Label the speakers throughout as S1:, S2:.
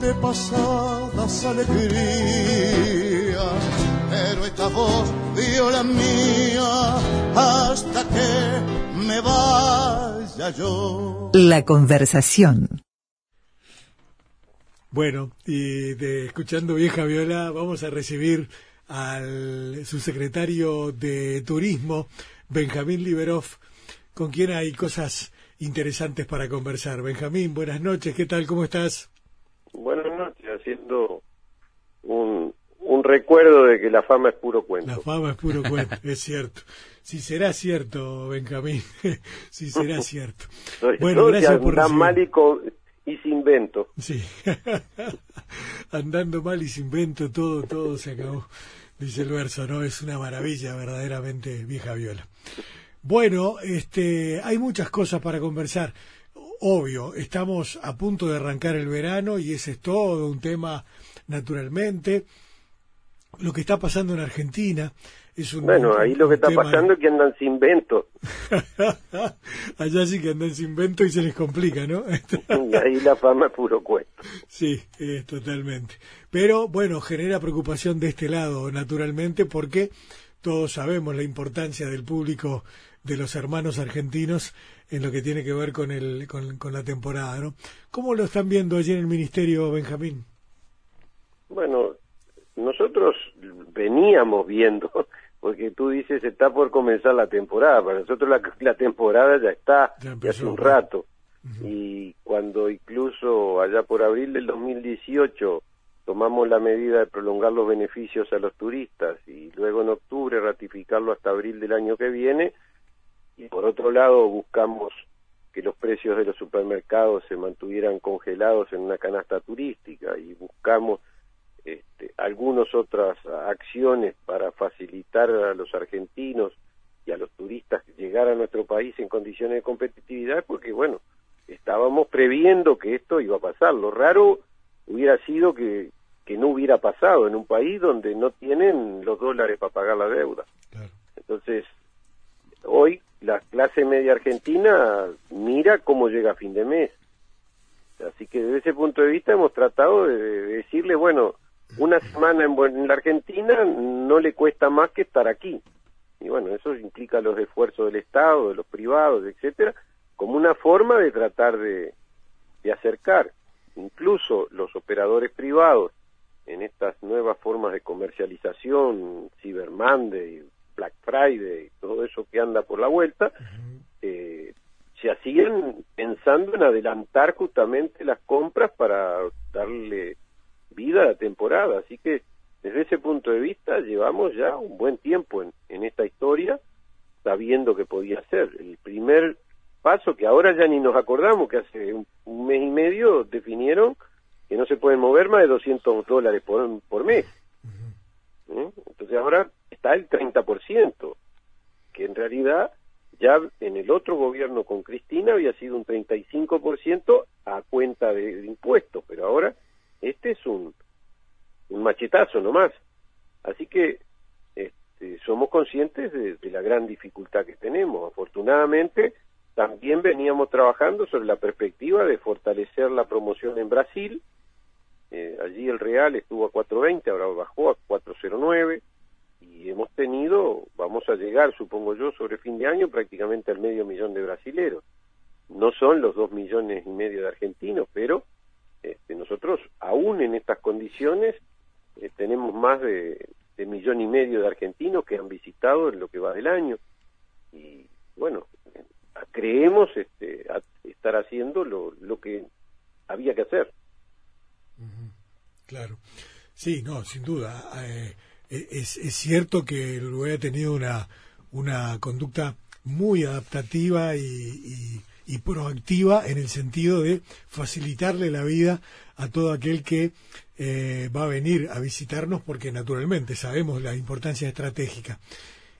S1: de pasadas alegrías, pero esta voz dio la mía hasta que me vaya yo.
S2: La conversación.
S3: Bueno, y de escuchando Vieja Viola, vamos a recibir al subsecretario de Turismo, Benjamín Liberov, con quien hay cosas interesantes para conversar. Benjamín, buenas noches, ¿qué tal? ¿Cómo estás?
S4: Buenas noches, haciendo un, un recuerdo de que la fama es puro cuento.
S3: La fama es puro cuento, es cierto. Si será cierto, Benjamín, si será cierto.
S4: bueno, gracias por mal y, y sin vento.
S3: Sí, andando mal y sin vento, todo, todo se acabó. Dice el verso, ¿no? Es una maravilla, verdaderamente, vieja viola. Bueno, este, hay muchas cosas para conversar. Obvio, estamos a punto de arrancar el verano y ese es todo un tema, naturalmente. Lo que está pasando en Argentina es un.
S4: Bueno, ahí lo que está pasando es que andan sin vento.
S3: Allá sí que andan sin vento y se les complica, ¿no?
S4: y ahí la fama es puro cuento.
S3: Sí, totalmente. Pero bueno, genera preocupación de este lado, naturalmente, porque todos sabemos la importancia del público de los hermanos argentinos en lo que tiene que ver con, el, con, la temporada, ¿no? ¿Cómo lo están viendo allí en el Ministerio, Benjamín?
S4: Bueno, nosotros veníamos viendo, porque tú dices está por comenzar la temporada, para nosotros la, temporada ya está, ya, hace un rato, y cuando incluso allá por abril del 2018 tomamos la medida de prolongar los beneficios a los turistas y luego en octubre ratificarlo hasta abril del año que viene, y por otro lado buscamos que los precios de los supermercados se mantuvieran congelados en una canasta turística y buscamos este, algunas otras acciones para facilitar a los argentinos y a los turistas llegar a nuestro país en condiciones de competitividad porque bueno estábamos previendo que esto iba a pasar. Lo raro hubiera sido que, que no hubiera pasado en un país donde no tienen los dólares para pagar la deuda. Entonces hoy la clase media argentina mira cómo llega a fin de mes. Así que desde ese punto de vista hemos tratado de, decirle, bueno, una semana en, la Argentina no le cuesta más que estar aquí. Y bueno, eso implica los esfuerzos del Estado, de los privados, etcétera, como una forma de tratar de, de acercar incluso los operadores privados en estas nuevas formas de comercialización, Cyber Monday, Black Friday, todo eso que anda por la vuelta, eh, se hacían pensando en adelantar justamente las compras para darle vida a la temporada. Así que desde ese punto de vista llevamos ya un buen tiempo en, en esta historia sabiendo que podía ser. El primer paso que ahora ya ni nos acordamos, que hace un, mes y medio definieron que no se pueden mover más de 200 dólares por, por mes. ¿Eh? Entonces ahora está el 30%, que en realidad ya en el otro gobierno con Cristina había sido un 35% a cuenta de, impuestos, pero ahora este es un, un machetazo nomás. Así que este, somos conscientes de, de, la gran dificultad que tenemos. Afortunadamente, también veníamos trabajando sobre la perspectiva de fortalecer la promoción en Brasil. Eh, allí el real estuvo a 4.20, ahora bajó a 4.09 y hemos tenido, vamos a llegar, supongo yo, sobre fin de año prácticamente al medio millón de brasileros. No son los dos millones y medio de argentinos, pero este, nosotros, aún en estas condiciones, eh, tenemos más de, millón y medio de argentinos que han visitado en lo que va del año. Y bueno, creemos este, estar haciendo lo, lo que había que hacer.
S3: Claro. Sí, no, sin duda. Eh, eh, es, es, cierto que el Uruguay ha tenido una, una conducta muy adaptativa y, y, proactiva en el sentido de facilitarle la vida a todo aquel que eh, va a venir a visitarnos porque naturalmente sabemos la importancia estratégica.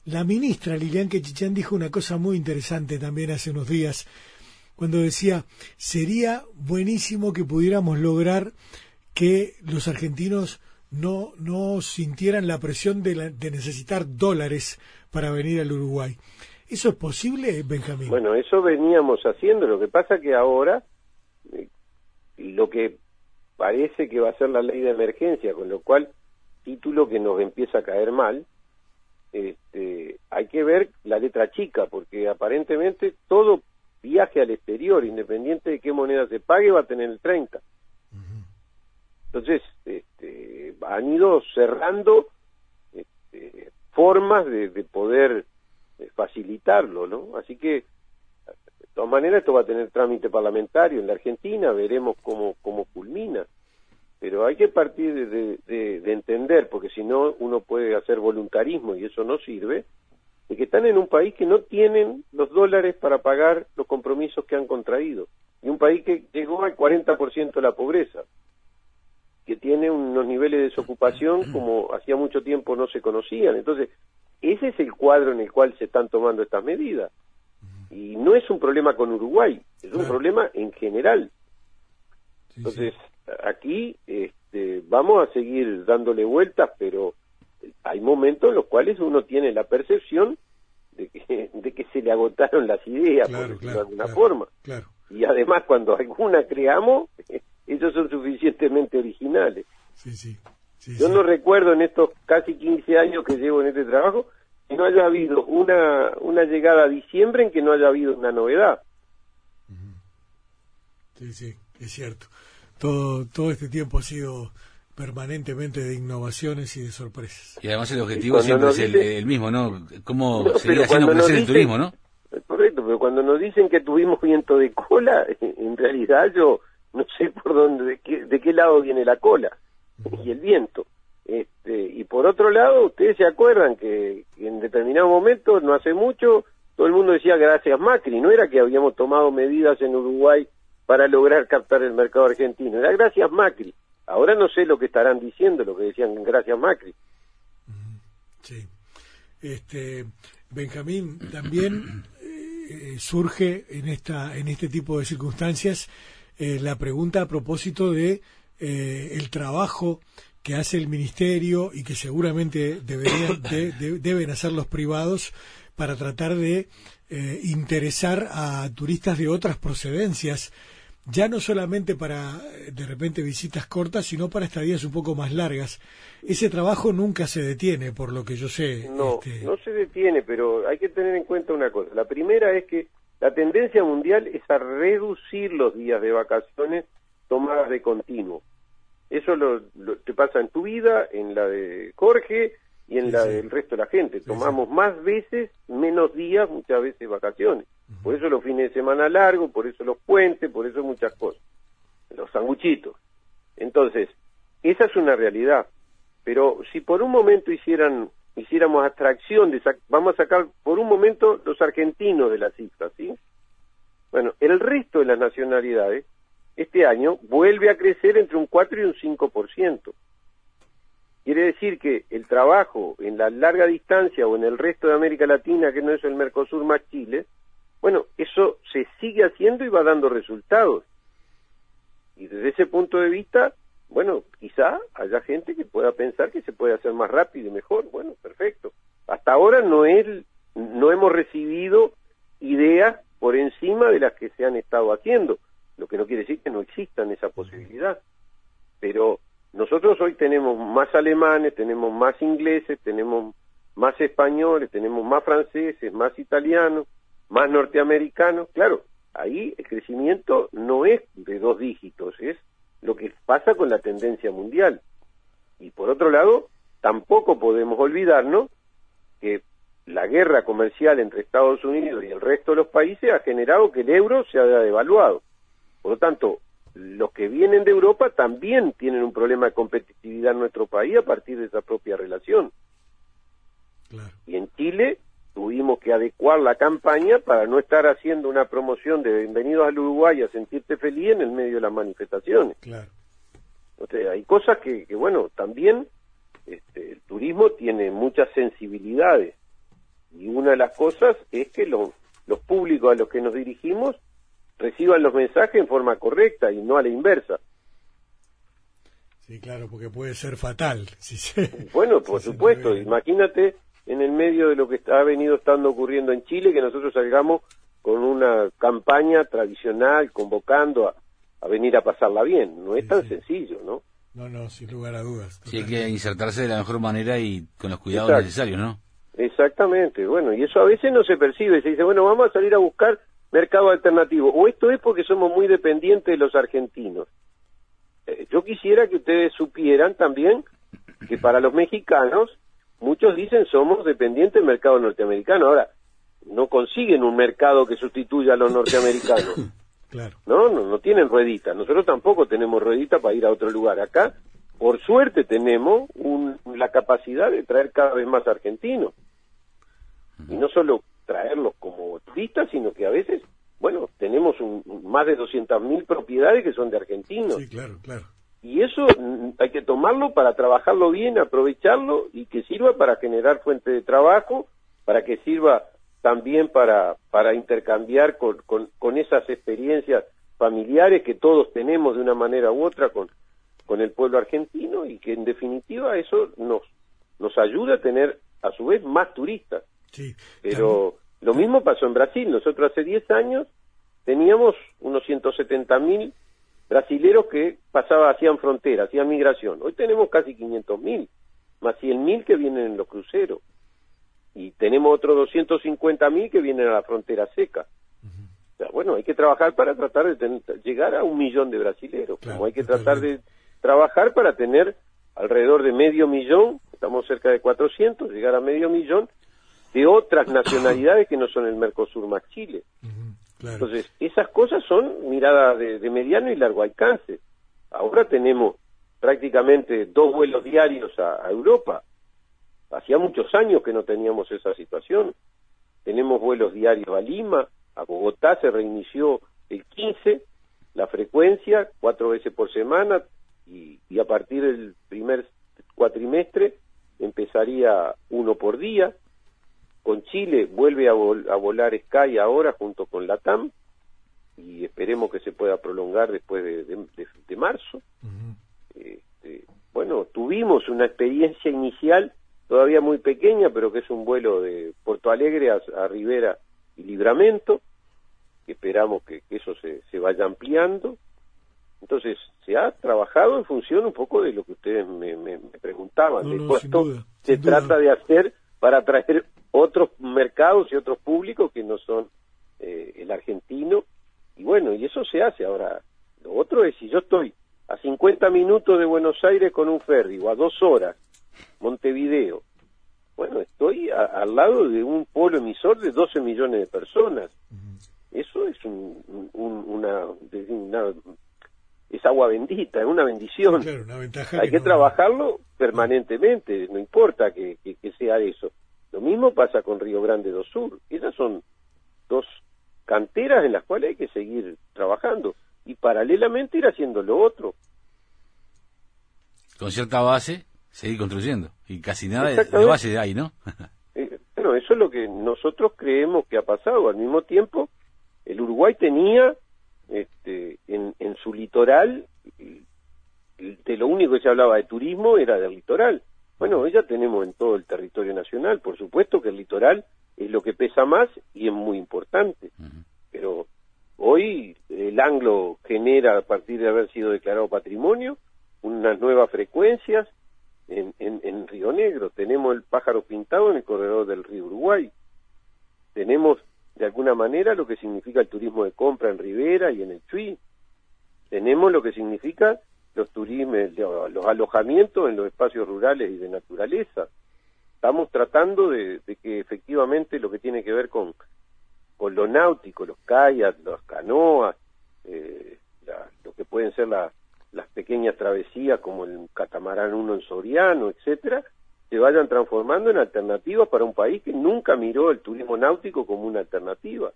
S3: La ministra Lilian Quechichán dijo una cosa muy interesante también hace unos días cuando decía sería buenísimo que pudiéramos lograr que los argentinos no, no sintieran la presión de, de necesitar dólares para venir al Uruguay. ¿Eso es posible, Benjamín?
S4: Bueno, eso veníamos haciendo. Lo que pasa que ahora eh, lo que parece que va a ser la ley de emergencia, con lo cual título que nos empieza a caer mal. Este, hay que ver la letra chica, porque aparentemente todo viaje al exterior, independiente de qué moneda se pague, va a tener el 30. Entonces, este, han ido cerrando este, formas de, poder eh, facilitarlo, ¿no? Así que, de todas maneras, esto va a tener trámite parlamentario en la Argentina, veremos cómo, cómo culmina. Pero hay que partir de, de entender, porque si no, uno puede hacer voluntarismo y eso no sirve, de que están en un país que no tienen los dólares para pagar los compromisos que han contraído. Y un país que llegó al 40% de la pobreza, que tiene unos niveles de desocupación como hacía mucho tiempo no se conocían. Entonces, ese es el cuadro en el cual se están tomando estas medidas. Y no es un problema con Uruguay, es un problema en general. Entonces, aquí este, vamos a seguir dándole vueltas, pero hay momentos en los cuales uno tiene la percepción de que, de que se le agotaron las ideas, por decirlo de alguna forma. Y además, cuando alguna creamos, ellos son suficientemente originales. Yo no recuerdo en estos casi 15 años que llevo en este trabajo que no haya habido una, una llegada a diciembre en que no haya habido una novedad.
S3: Sí, sí, es cierto. Todo, todo este tiempo ha sido permanentemente de innovaciones y de sorpresas.
S5: Y además el objetivo siempre es el, mismo, ¿no? ¿Cómo seguir haciendo crecer el turismo, no?
S4: Correcto, pero cuando nos dicen que tuvimos viento de cola, en realidad yo no sé por dónde, de qué, de qué lado viene la cola y el viento. Este, y por otro lado, ustedes se acuerdan que, en determinado momento, no hace mucho, todo el mundo decía gracias Macri, no era que habíamos tomado medidas en Uruguay para lograr captar el mercado argentino, era gracias Macri. Ahora no sé lo que estarán diciendo, lo que decían gracias Macri.
S3: Sí. Este, Benjamín, también eh, surge en, esta, en este tipo de circunstancias eh, la pregunta a propósito de eh, el trabajo que hace el ministerio y que seguramente deberían, deben hacer los privados para tratar de interesar a turistas de otras procedencias ya no solamente para eh, de repente visitas cortas, sino para estadías un poco más largas. Ese trabajo nunca se detiene, por lo que yo sé.
S4: No, este, no se detiene, pero hay que tener en cuenta una cosa. La primera es que la tendencia mundial es a reducir los días de vacaciones tomadas de continuo. Eso lo, te pasa en tu vida, en la de Jorge y en la del resto de la gente. Tomamos más veces, menos días, muchas veces vacaciones. Por eso los fines de semana largos, por eso los puentes, por eso muchas cosas. Los sanguchitos. Entonces, esa es una realidad. Pero si por un momento hicieran hiciéramos abstracción de vamos a sacar por un momento los argentinos de la cifra, ¿sí? Bueno, el resto de las nacionalidades este año vuelve a crecer entre un 4 y un 5%. Quiere decir que el trabajo en la larga distancia o en el resto de América Latina, que no es el Mercosur más Chile, bueno, eso se sigue haciendo y va dando resultados. Y desde ese punto de vista, bueno, quizá haya gente que pueda pensar que se puede hacer más rápido y mejor. Bueno, perfecto. Hasta ahora no es, no hemos recibido ideas por encima de las que se han estado haciendo, lo que no quiere decir que no existan esa posibilidad. Pero nosotros hoy tenemos más alemanes, tenemos más ingleses, tenemos más españoles, tenemos más franceses, más italianos, más norteamericanos, claro, ahí el crecimiento no es de dos dígitos, es lo que pasa con la tendencia mundial. Y por otro lado, tampoco podemos olvidarnos que la guerra comercial entre Estados Unidos y el resto de los países ha generado que el euro se haya devaluado. Por lo tanto, los que vienen de Europa también tienen un problema de competitividad en nuestro país a partir de esa propia relación. Y en Chile tuvimos que adecuar la campaña para no estar haciendo una promoción de bienvenidos al Uruguay a sentirte feliz en el medio de las manifestaciones.
S3: Claro.
S4: hay cosas que, bueno, también este, el turismo tiene muchas sensibilidades y una de las cosas es que los públicos a los que nos dirigimos reciban los mensajes en forma correcta y no a la inversa.
S3: Sí, claro, porque puede ser fatal.
S4: bueno, por supuesto, imagínate en el medio de lo que ha venido estando ocurriendo en Chile, que nosotros salgamos con una campaña tradicional convocando a venir a pasarla bien. No es tan sencillo, ¿no?
S3: No, no, sin lugar a dudas.
S5: Sí, hay que insertarse de la mejor manera y con los cuidados necesarios, ¿no?
S4: Exactamente, bueno, y eso a veces no se percibe, se dice, bueno, vamos a salir a buscar mercado alternativo, o esto es porque somos muy dependientes de los argentinos. Eh, yo quisiera que ustedes supieran también que para los mexicanos, muchos dicen somos dependientes del mercado norteamericano. Ahora, no consiguen un mercado que sustituya a los norteamericanos.
S3: Claro.
S4: ¿No? no, no tienen ruedita. Nosotros tampoco tenemos ruedita para ir a otro lugar. Acá, por suerte, tenemos la capacidad de traer cada vez más argentinos. Y no solo traerlos como turistas, sino que a veces, bueno, tenemos un, más de 200.000 propiedades que son de argentinos.
S3: Sí, claro, claro.
S4: Y eso mm, hay que tomarlo para trabajarlo bien, aprovecharlo y que sirva para generar fuente de trabajo, para que sirva también para, para intercambiar con, con, esas experiencias familiares que todos tenemos de una manera u otra con, con el pueblo argentino y que en definitiva eso nos, nos ayuda a tener a su vez más turistas.
S3: Sí,
S4: Pero lo mismo pasó en Brasil. Nosotros hace 10 años teníamos unos 170 mil brasileros que pasaban, hacían frontera, hacían migración. Hoy tenemos casi 500 mil, más 100 mil que vienen en los cruceros y tenemos otros 250 mil que vienen a la frontera seca. o sea, bueno, hay que trabajar para tratar de llegar a un millón de brasileros, como hay que tratar de trabajar para tener alrededor de medio millón, estamos cerca de 400, llegar a medio millón de otras nacionalidades que no son el Mercosur más Chile. Entonces, esas cosas son miradas de, mediano y largo alcance. Ahora tenemos prácticamente dos vuelos diarios a Europa, Hacía muchos años que no teníamos esa situación. Tenemos vuelos diarios a Lima, a Bogotá se reinició el 15, la frecuencia, cuatro veces por semana, y, a partir del primer cuatrimestre empezaría uno por día. Con Chile vuelve a, volar Sky ahora junto con la TAM y esperemos que se pueda prolongar después de, marzo. Este, bueno, tuvimos una experiencia inicial todavía muy pequeña, pero que es un vuelo de Porto Alegre a, Rivera y Libramento, que esperamos que, eso se, se, vaya ampliando. Entonces, se ha trabajado en función un poco de lo que ustedes me, me, preguntaban, de cuánto se trata de hacer para atraer otros mercados y otros públicos que no son eh, el argentino. Y bueno, y eso se hace. Ahora, lo otro es si yo estoy a 50 minutos de Buenos Aires con un ferry o a dos horas Montevideo. Bueno, estoy al lado de un polo emisor de 12 millones de personas. Eso es una, es agua bendita, es una bendición. Hay que, trabajarlo permanentemente, no importa que, sea eso. Lo mismo pasa con Río Grande do Sur. Esas son dos canteras en las cuales hay que seguir trabajando y paralelamente ir haciendo lo otro.
S5: Con cierta base seguir construyendo. Y casi nada de base de ahí, ¿no?
S4: Eh, bueno, eso es lo que nosotros creemos que ha pasado. Al mismo tiempo, el Uruguay tenía este, en, en su litoral, de lo único que se hablaba de turismo era del litoral. Bueno, ya tenemos en todo el territorio nacional. Por supuesto que el litoral es lo que pesa más y es muy importante. Pero hoy el anglo genera, a partir de haber sido declarado patrimonio, unas nuevas frecuencias en, en, Río Negro, tenemos el pájaro pintado en el corredor del río Uruguay, tenemos de alguna manera lo que significa el turismo de compra en Rivera y en el Chuy, tenemos lo que significa los turismos, los alojamientos en los espacios rurales y de naturaleza. Estamos tratando de, que efectivamente lo que tiene que ver con, con lo náutico, los kayaks, las canoas, eh, lo que pueden ser las pequeñas travesías como el catamarán 1 en Soriano, etcétera, se vayan transformando en alternativas para un país que nunca miró el turismo náutico como una alternativa.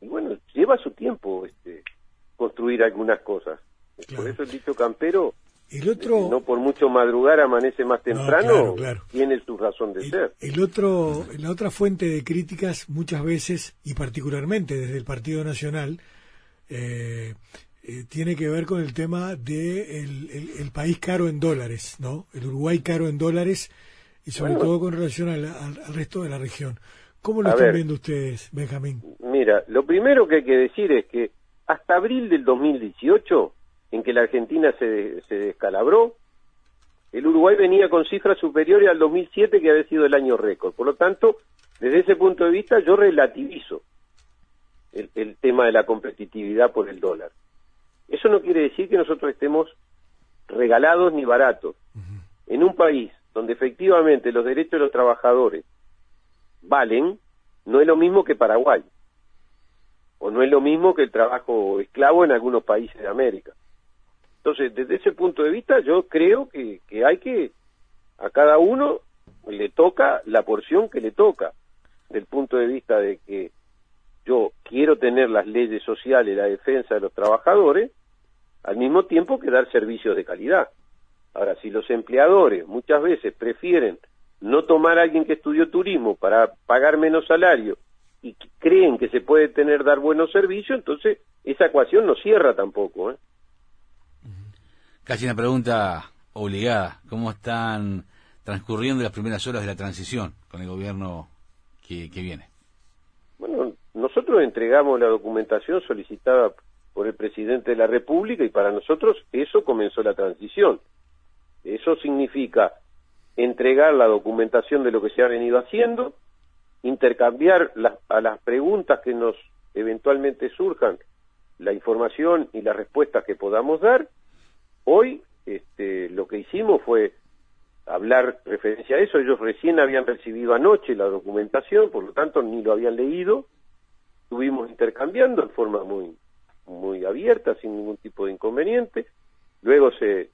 S4: Y bueno, lleva su tiempo este, construir algunas cosas. Por eso el dicho campero,
S3: el otro,
S4: no por mucho madrugar amanece más temprano, tiene su razón de ser.
S3: El otro, la otra fuente de críticas muchas veces, y particularmente desde el Partido Nacional, eh, eh, tiene que ver con el tema de el, país caro en dólares, ¿no? El Uruguay caro en dólares y sobre todo con relación al, resto de la región. ¿Cómo lo están viendo ustedes, Benjamín?
S4: Mira, lo primero que hay que decir es que hasta abril del 2018, en que la Argentina se, se descalabró, el Uruguay venía con cifras superiores al 2007, que había sido el año récord. Por lo tanto, desde ese punto de vista, yo relativizo el, tema de la competitividad por el dólar. Eso no quiere decir que nosotros estemos regalados ni baratos. En un país donde efectivamente los derechos de los trabajadores valen, no es lo mismo que Paraguay, o no es lo mismo que el trabajo esclavo en algunos países de América. Entonces, desde ese punto de vista, yo creo que, que hay que, a cada uno le toca la porción que le toca, del punto de vista de que yo quiero tener las leyes sociales, la defensa de los trabajadores, al mismo tiempo que dar servicios de calidad. Ahora, si los empleadores muchas veces prefieren no tomar a alguien que estudió turismo para pagar menos salario y creen que se puede tener dar buenos servicios, entonces esa ecuación no cierra tampoco. ¿eh?
S5: Casi una pregunta obligada. ¿Cómo están transcurriendo las primeras horas de la transición con el gobierno que, viene?
S4: Bueno, nosotros entregamos la documentación solicitada por el presidente de la República y para nosotros eso comenzó la transición. Eso significa entregar la documentación de lo que se ha venido haciendo, intercambiar a las preguntas que nos eventualmente surjan la información y las respuestas que podamos dar Hoy este, lo que hicimos fue hablar referencia a eso. Ellos recién habían recibido anoche la documentación, por lo tanto ni lo habían leído. Estuvimos intercambiando en forma muy, muy abierta, sin ningún tipo de inconveniente. Luego se,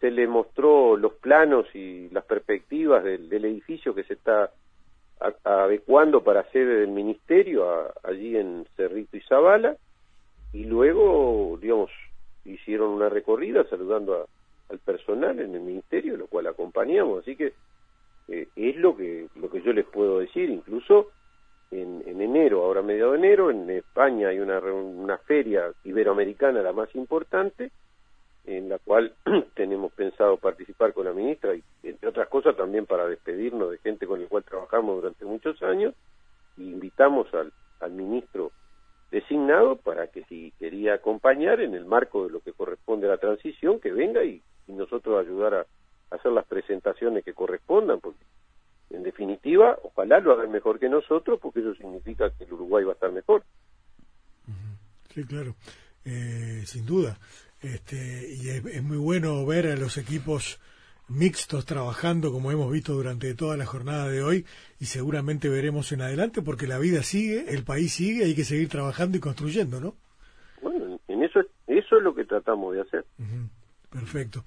S4: se le mostró los planos y las perspectivas del, edificio que se está adecuando para sede del ministerio allí en Cerrito y Zabala y luego digamos hicieron una recorrida saludando al personal en el ministerio, lo cual acompañamos, así que eh, es lo que lo que yo les puedo decir, incluso en, en enero, ahora mediado de enero, en España hay una, una feria iberoamericana la más importante, en la cual tenemos pensado participar con la ministra y entre otras cosas también para despedirnos de gente con la cual trabajamos durante muchos años. Y invitamos al, al ministro designado para que si quería acompañar en el marco de lo que corresponde a la transición, que venga y, nosotros ayudar a, hacer las presentaciones que correspondan, porque en definitiva, ojalá lo hagan mejor que nosotros, porque eso significa que el Uruguay va a estar mejor.
S3: Sí, claro, eh, sin duda. Este, y es, muy bueno ver a los equipos mixtos trabajando como hemos visto durante toda la jornada de hoy y seguramente veremos en adelante porque la vida sigue, el país sigue, hay que seguir trabajando y construyendo, ¿no?
S4: Bueno, en eso eso es lo que tratamos de hacer.
S3: Perfecto.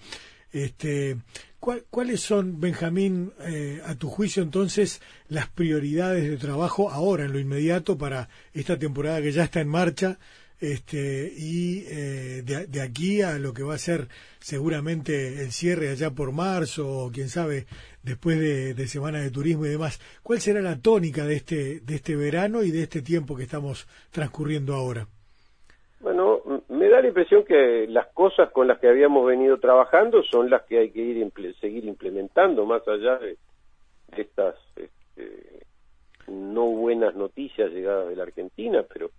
S3: Este, ¿Cuáles son, Benjamín, eh, a tu juicio entonces, las prioridades de trabajo ahora, en lo inmediato, para esta temporada que ya está en marcha este, y eh, de, aquí a lo que va a ser seguramente el cierre allá por marzo o quién sabe después de, Semana de Turismo y demás, ¿cuál será la tónica de este, de este verano y de este tiempo que estamos transcurriendo ahora?
S4: Bueno, me da la impresión que las cosas con las que habíamos venido trabajando son las que hay que ir seguir implementando más allá de, estas este, no buenas noticias llegadas de la Argentina, pero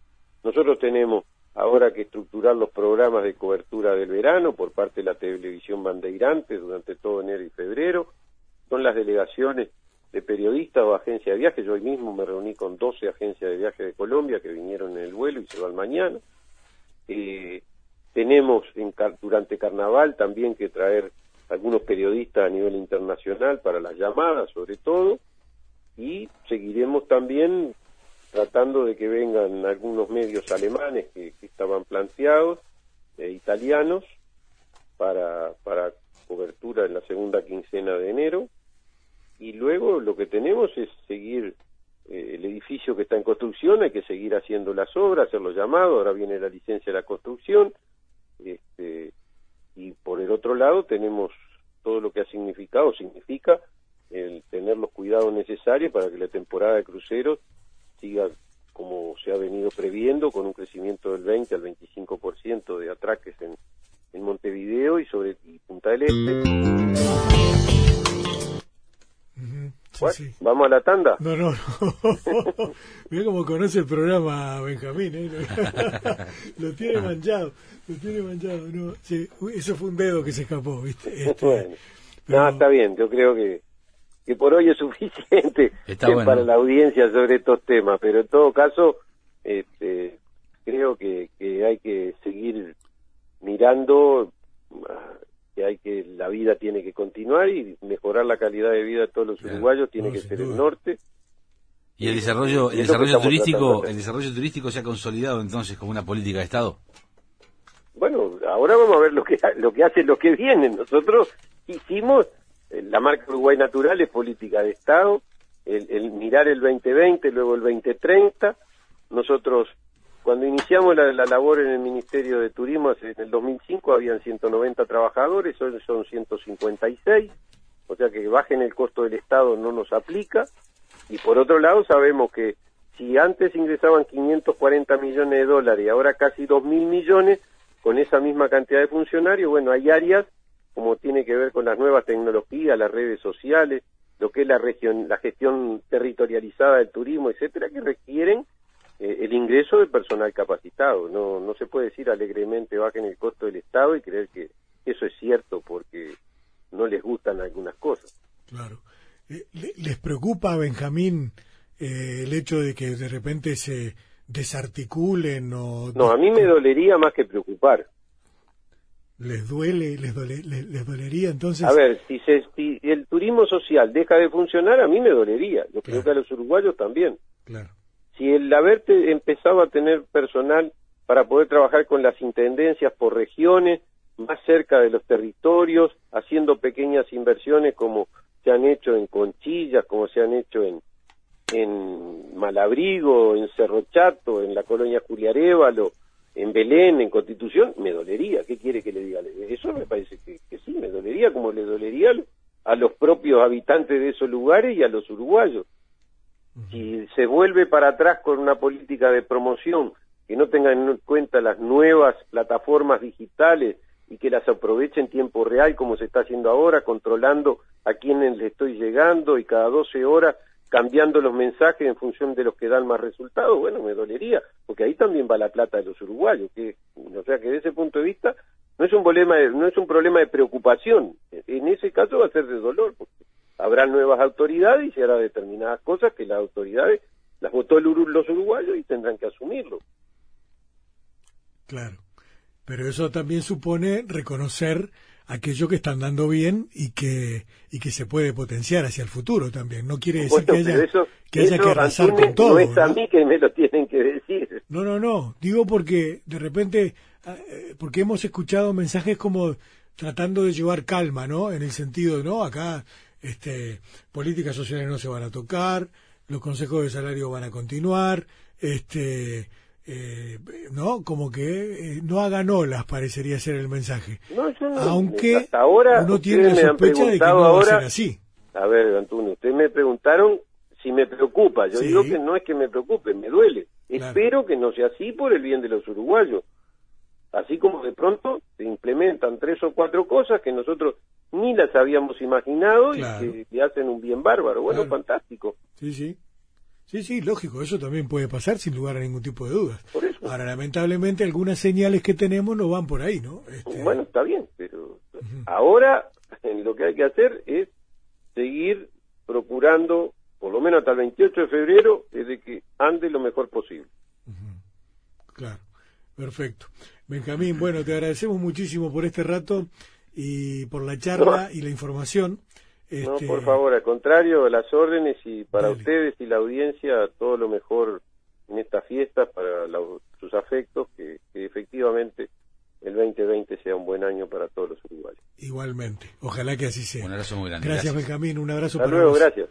S4: nosotros tenemos ahora que estructurar los programas de cobertura del verano por parte de la televisión Bandeirantes durante todo enero y febrero. Son las delegaciones de periodistas o agencias de viaje. Yo hoy mismo me reuní con 12 agencias de viaje de Colombia que vinieron en el vuelo y se van mañana. Eh, tenemos en, durante carnaval también que traer algunos periodistas a nivel internacional para las llamadas sobre todo y seguiremos también tratando de que vengan algunos medios alemanes que, estaban planteados, e italianos, para, para cobertura en la segunda quincena de enero. Y luego lo que tenemos es seguir eh, el edificio que está en construcción, hay que seguir haciendo las obras, hacer los llamados, ahora viene la licencia de la construcción. Este, y por el otro lado tenemos todo lo que ha significado, significa el tener los cuidados necesarios para que la temporada de cruceros siga como se ha venido previendo, con un crecimiento del 20 al 25% de atraques en, en Montevideo y sobre Punta del Este.
S3: sí.
S4: ¿Vamos a la tanda?
S3: No, no, no. Mira cómo conoce el programa Benjamín, ¿eh? lo tiene manchado, lo tiene manchado. No, sí, eso fue un dedo que se escapó, ¿viste? Este,
S4: bueno. No, está bien, yo creo que, que por hoy es suficiente para la audiencia sobre estos temas, pero en todo caso, este, creo que, que hay que seguir mirando que hay que la vida tiene que continuar y mejorar la calidad de vida de todos los uruguayos tiene que ser el norte.
S5: Y el desarrollo el desarrollo turístico el desarrollo turístico se ha consolidado entonces como una política de estado.
S4: Bueno ahora vamos a ver lo que lo que hacen los que vienen. Nosotros hicimos la marca Uruguay Natural es política de estado el, mirar el 2020 luego el 2030 nosotros cuando iniciamos la, labor en el Ministerio de Turismo en el 2005 habían 190 trabajadores, hoy son 156, o sea que bajen el costo del Estado no nos aplica. Y por otro lado sabemos que si antes ingresaban 540 millones de dólares y ahora casi 2.000 millones, con esa misma cantidad de funcionarios, bueno, hay áreas como tiene que ver con las nuevas tecnologías, las redes sociales, lo que es la, región, la gestión territorializada del turismo, etcétera, que requieren eh, el ingreso de personal capacitado. No, no se puede decir alegremente bajen el costo del Estado y creer que eso es cierto porque no les gustan algunas cosas.
S3: Claro. Eh, ¿Les preocupa, Benjamín, eh, el hecho de que de repente se desarticulen o...
S4: No, a mí me dolería más que preocupar.
S3: ¿Les duele, les, les, dolería entonces?
S4: A ver, si, se, si el turismo social deja de funcionar, a mí me dolería. Yo creo que a los uruguayos también.
S3: Claro
S4: si el haber empezado a tener personal para poder trabajar con las intendencias por regiones, más cerca de los territorios, haciendo pequeñas inversiones como se han hecho en Conchillas, como se han hecho en, en Malabrigo, en Cerro Chato, en la colonia Juliarévalo, en Belén, en Constitución, me dolería. ¿Qué quiere que le diga? Eso me parece que, que sí, me dolería como le dolería a los propios habitantes de esos lugares y a los uruguayos. Si se vuelve para atrás con una política de promoción que no tenga en cuenta las nuevas plataformas digitales y que las aproveche en tiempo real como se está haciendo ahora, controlando a quienes le estoy llegando y cada 12 horas cambiando los mensajes en función de los que dan más resultados, bueno, me dolería, porque ahí también va la plata de los uruguayos, que, o sea que desde ese punto de vista no es un problema de, no es un problema de preocupación, en ese caso va a ser de dolor, porque habrá nuevas autoridades y se hará determinadas cosas que las autoridades las votó los uruguayos y tendrán que asumirlo.
S3: Claro, pero eso también supone reconocer aquello que están dando bien y que y que se puede potenciar hacia el futuro también. No quiere decir que haya, que, haya que arrasar con todo.
S4: No es a mí que me lo tienen que decir.
S3: No, no, no. Digo porque de repente, ah, eh, porque hemos escuchado mensajes como tratando de llevar calma, ¿no? En el sentido, ¿no? Acá este, políticas sociales no se van a tocar, los consejos de salario van a continuar, este, eh, ¿no? Como que eh, no hagan olas, parecería ser el mensaje. Aunque
S4: ahora
S3: uno tiene la sospecha de que no va a ser así.
S4: A ver, Antonio, ustedes me preguntaron si me preocupa. Yo digo que no es que me preocupe, me duele. Espero que no sea así por el bien de los uruguayos. Así como de pronto se implementan tres o cuatro cosas que nosotros ni las habíamos imaginado y que, hacen un bien bárbaro. Bueno, fantástico.
S3: Sí, sí. Sí, sí, lógico, eso también puede pasar sin lugar a ningún tipo de dudas. Ahora, lamentablemente, algunas señales que tenemos no van por ahí, ¿no?
S4: Este, bueno, está bien, pero ahora lo que hay que hacer es seguir procurando, por lo menos hasta el 28 de febrero, de que ande lo mejor posible.
S3: Claro, perfecto. Benjamín, bueno, te agradecemos muchísimo por este rato y por la charla y la información.
S4: No, por este, favor, al contrario, las órdenes y para ustedes y la audiencia todo lo mejor en esta fiesta para sus afectos, que, efectivamente el 2020 sea un buen año para todos los uruguayos.
S3: Igualmente, ojalá que así sea.
S5: Un abrazo muy grande.
S3: Gracias, Benjamín, un abrazo
S4: Hasta luego, gracias.